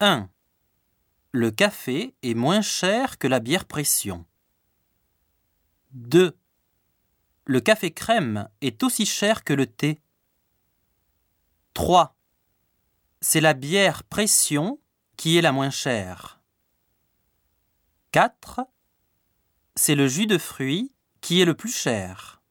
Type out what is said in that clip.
1. Le café est moins cher que la bière pression. 2. Le café crème est aussi cher que le thé. 3. C'est la bière pression qui est la moins chère. 4. C'est le jus de fruits qui est le plus cher.